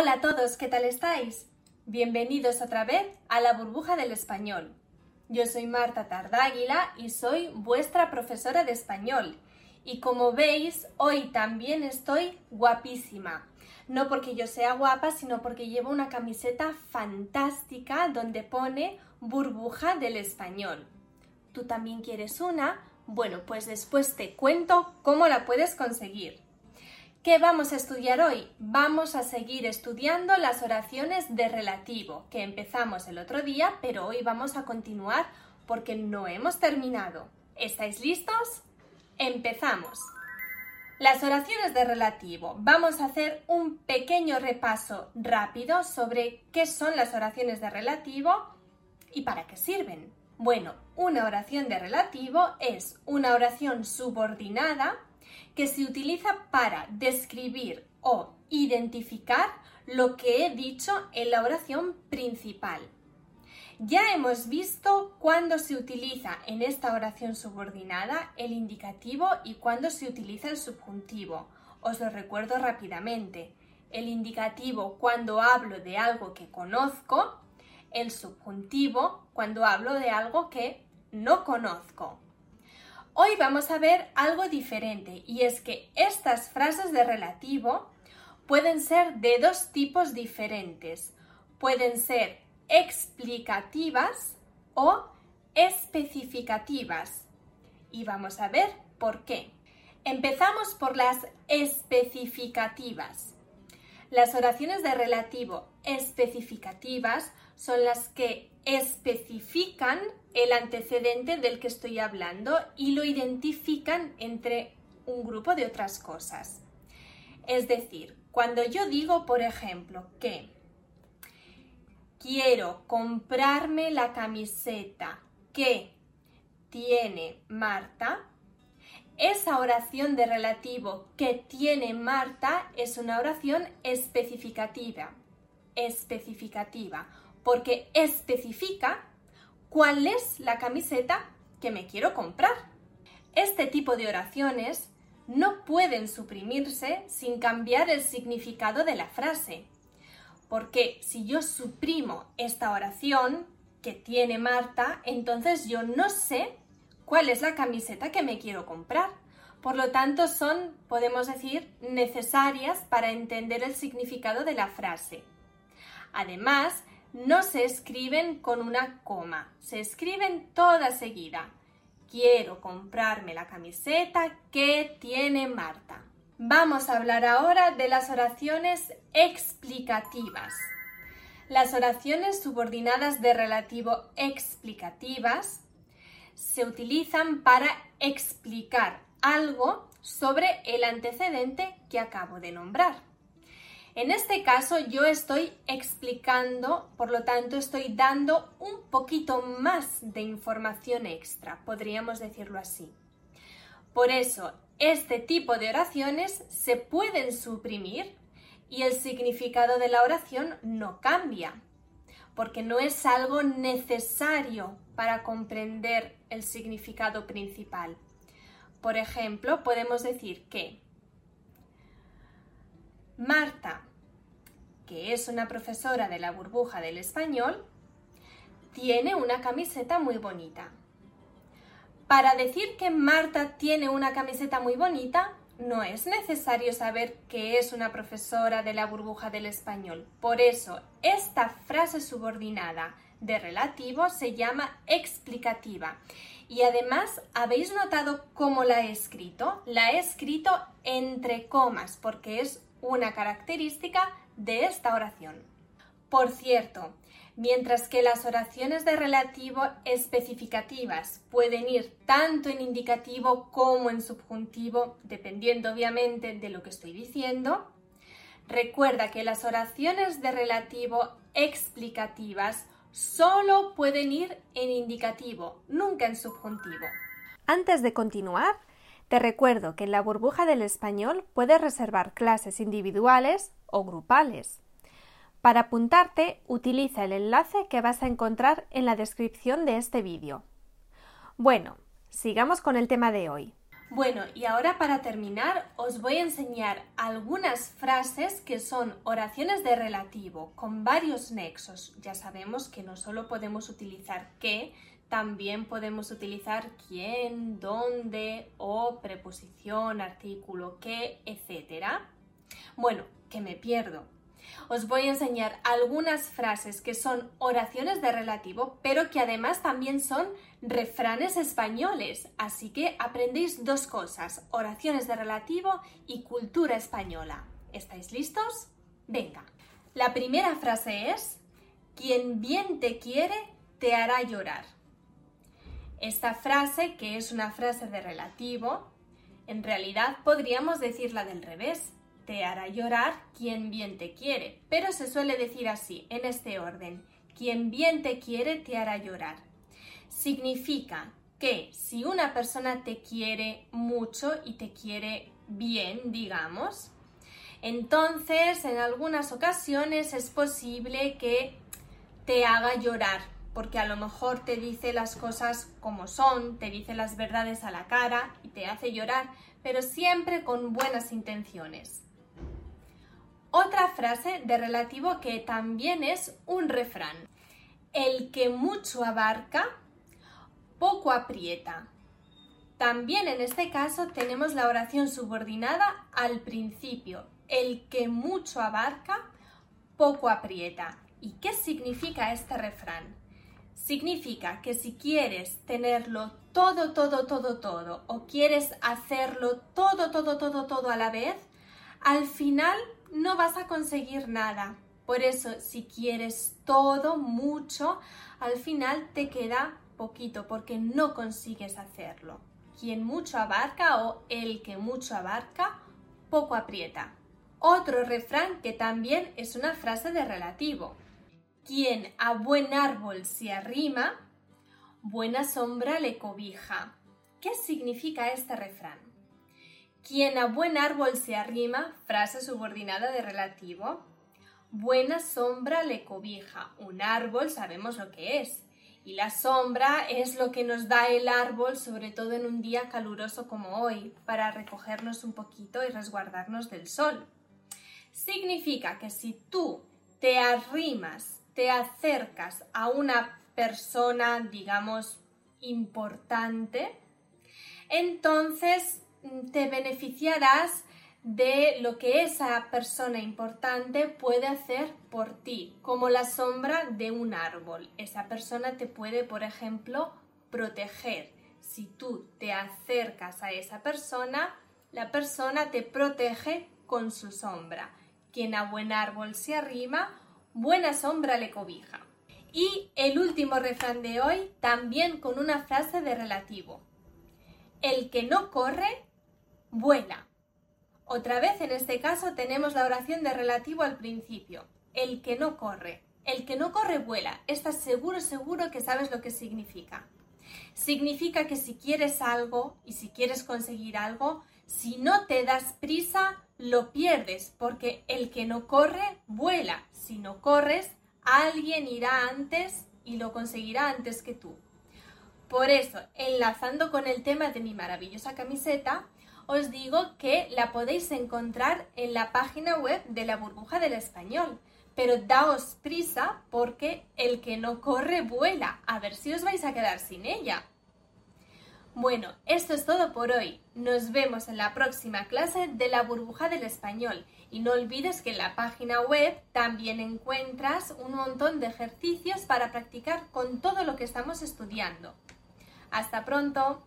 Hola a todos, ¿qué tal estáis? Bienvenidos otra vez a la burbuja del español. Yo soy Marta Tardáguila y soy vuestra profesora de español. Y como veis, hoy también estoy guapísima. No porque yo sea guapa, sino porque llevo una camiseta fantástica donde pone burbuja del español. ¿Tú también quieres una? Bueno, pues después te cuento cómo la puedes conseguir. ¿Qué vamos a estudiar hoy? Vamos a seguir estudiando las oraciones de relativo, que empezamos el otro día, pero hoy vamos a continuar porque no hemos terminado. ¿Estáis listos? Empezamos. Las oraciones de relativo. Vamos a hacer un pequeño repaso rápido sobre qué son las oraciones de relativo y para qué sirven. Bueno, una oración de relativo es una oración subordinada que se utiliza para describir o identificar lo que he dicho en la oración principal. Ya hemos visto cuándo se utiliza en esta oración subordinada el indicativo y cuándo se utiliza el subjuntivo. Os lo recuerdo rápidamente. El indicativo cuando hablo de algo que conozco, el subjuntivo cuando hablo de algo que no conozco. Hoy vamos a ver algo diferente y es que estas frases de relativo pueden ser de dos tipos diferentes. Pueden ser explicativas o especificativas. Y vamos a ver por qué. Empezamos por las especificativas. Las oraciones de relativo especificativas son las que especifican el antecedente del que estoy hablando y lo identifican entre un grupo de otras cosas. Es decir, cuando yo digo, por ejemplo, que quiero comprarme la camiseta que tiene Marta, esa oración de relativo que tiene Marta es una oración especificativa. Especificativa porque especifica cuál es la camiseta que me quiero comprar. Este tipo de oraciones no pueden suprimirse sin cambiar el significado de la frase. Porque si yo suprimo esta oración que tiene Marta, entonces yo no sé cuál es la camiseta que me quiero comprar. Por lo tanto, son, podemos decir, necesarias para entender el significado de la frase. Además, no se escriben con una coma, se escriben toda seguida. Quiero comprarme la camiseta que tiene Marta. Vamos a hablar ahora de las oraciones explicativas. Las oraciones subordinadas de relativo explicativas se utilizan para explicar algo sobre el antecedente que acabo de nombrar. En este caso yo estoy explicando, por lo tanto estoy dando un poquito más de información extra, podríamos decirlo así. Por eso, este tipo de oraciones se pueden suprimir y el significado de la oración no cambia, porque no es algo necesario para comprender el significado principal. Por ejemplo, podemos decir que Marta que es una profesora de la burbuja del español, tiene una camiseta muy bonita. Para decir que Marta tiene una camiseta muy bonita, no es necesario saber que es una profesora de la burbuja del español. Por eso, esta frase subordinada de relativo se llama explicativa. Y además, ¿habéis notado cómo la he escrito? La he escrito entre comas porque es una característica de esta oración. Por cierto, mientras que las oraciones de relativo especificativas pueden ir tanto en indicativo como en subjuntivo, dependiendo obviamente de lo que estoy diciendo, recuerda que las oraciones de relativo explicativas solo pueden ir en indicativo, nunca en subjuntivo. Antes de continuar, te recuerdo que en la burbuja del español puedes reservar clases individuales o grupales. Para apuntarte, utiliza el enlace que vas a encontrar en la descripción de este vídeo. Bueno, sigamos con el tema de hoy. Bueno, y ahora para terminar os voy a enseñar algunas frases que son oraciones de relativo con varios nexos. Ya sabemos que no solo podemos utilizar que, también podemos utilizar quién, dónde o preposición, artículo, qué, etc. Bueno, que me pierdo. Os voy a enseñar algunas frases que son oraciones de relativo, pero que además también son refranes españoles. Así que aprendéis dos cosas, oraciones de relativo y cultura española. ¿Estáis listos? Venga. La primera frase es, quien bien te quiere, te hará llorar. Esta frase, que es una frase de relativo, en realidad podríamos decirla del revés. Te hará llorar quien bien te quiere, pero se suele decir así, en este orden. Quien bien te quiere te hará llorar. Significa que si una persona te quiere mucho y te quiere bien, digamos, entonces en algunas ocasiones es posible que te haga llorar porque a lo mejor te dice las cosas como son, te dice las verdades a la cara y te hace llorar, pero siempre con buenas intenciones. Otra frase de relativo que también es un refrán. El que mucho abarca, poco aprieta. También en este caso tenemos la oración subordinada al principio. El que mucho abarca, poco aprieta. ¿Y qué significa este refrán? Significa que si quieres tenerlo todo, todo, todo, todo, o quieres hacerlo todo, todo, todo, todo a la vez, al final no vas a conseguir nada. Por eso, si quieres todo, mucho, al final te queda poquito porque no consigues hacerlo. Quien mucho abarca o el que mucho abarca, poco aprieta. Otro refrán que también es una frase de relativo. Quien a buen árbol se arrima, buena sombra le cobija. ¿Qué significa este refrán? Quien a buen árbol se arrima, frase subordinada de relativo. Buena sombra le cobija. Un árbol sabemos lo que es. Y la sombra es lo que nos da el árbol, sobre todo en un día caluroso como hoy, para recogernos un poquito y resguardarnos del sol. Significa que si tú te arrimas te acercas a una persona, digamos, importante, entonces te beneficiarás de lo que esa persona importante puede hacer por ti, como la sombra de un árbol. Esa persona te puede, por ejemplo, proteger. Si tú te acercas a esa persona, la persona te protege con su sombra. Quien a buen árbol se arrima, buena sombra le cobija. Y el último refrán de hoy, también con una frase de relativo. El que no corre, vuela. Otra vez en este caso tenemos la oración de relativo al principio. El que no corre. El que no corre, vuela. Estás seguro, seguro que sabes lo que significa. Significa que si quieres algo y si quieres conseguir algo, si no te das prisa, lo pierdes, porque el que no corre, vuela. Si no corres, alguien irá antes y lo conseguirá antes que tú. Por eso, enlazando con el tema de mi maravillosa camiseta, os digo que la podéis encontrar en la página web de la burbuja del español. Pero daos prisa porque el que no corre vuela. A ver si os vais a quedar sin ella. Bueno, esto es todo por hoy. Nos vemos en la próxima clase de la burbuja del español. Y no olvides que en la página web también encuentras un montón de ejercicios para practicar con todo lo que estamos estudiando. Hasta pronto.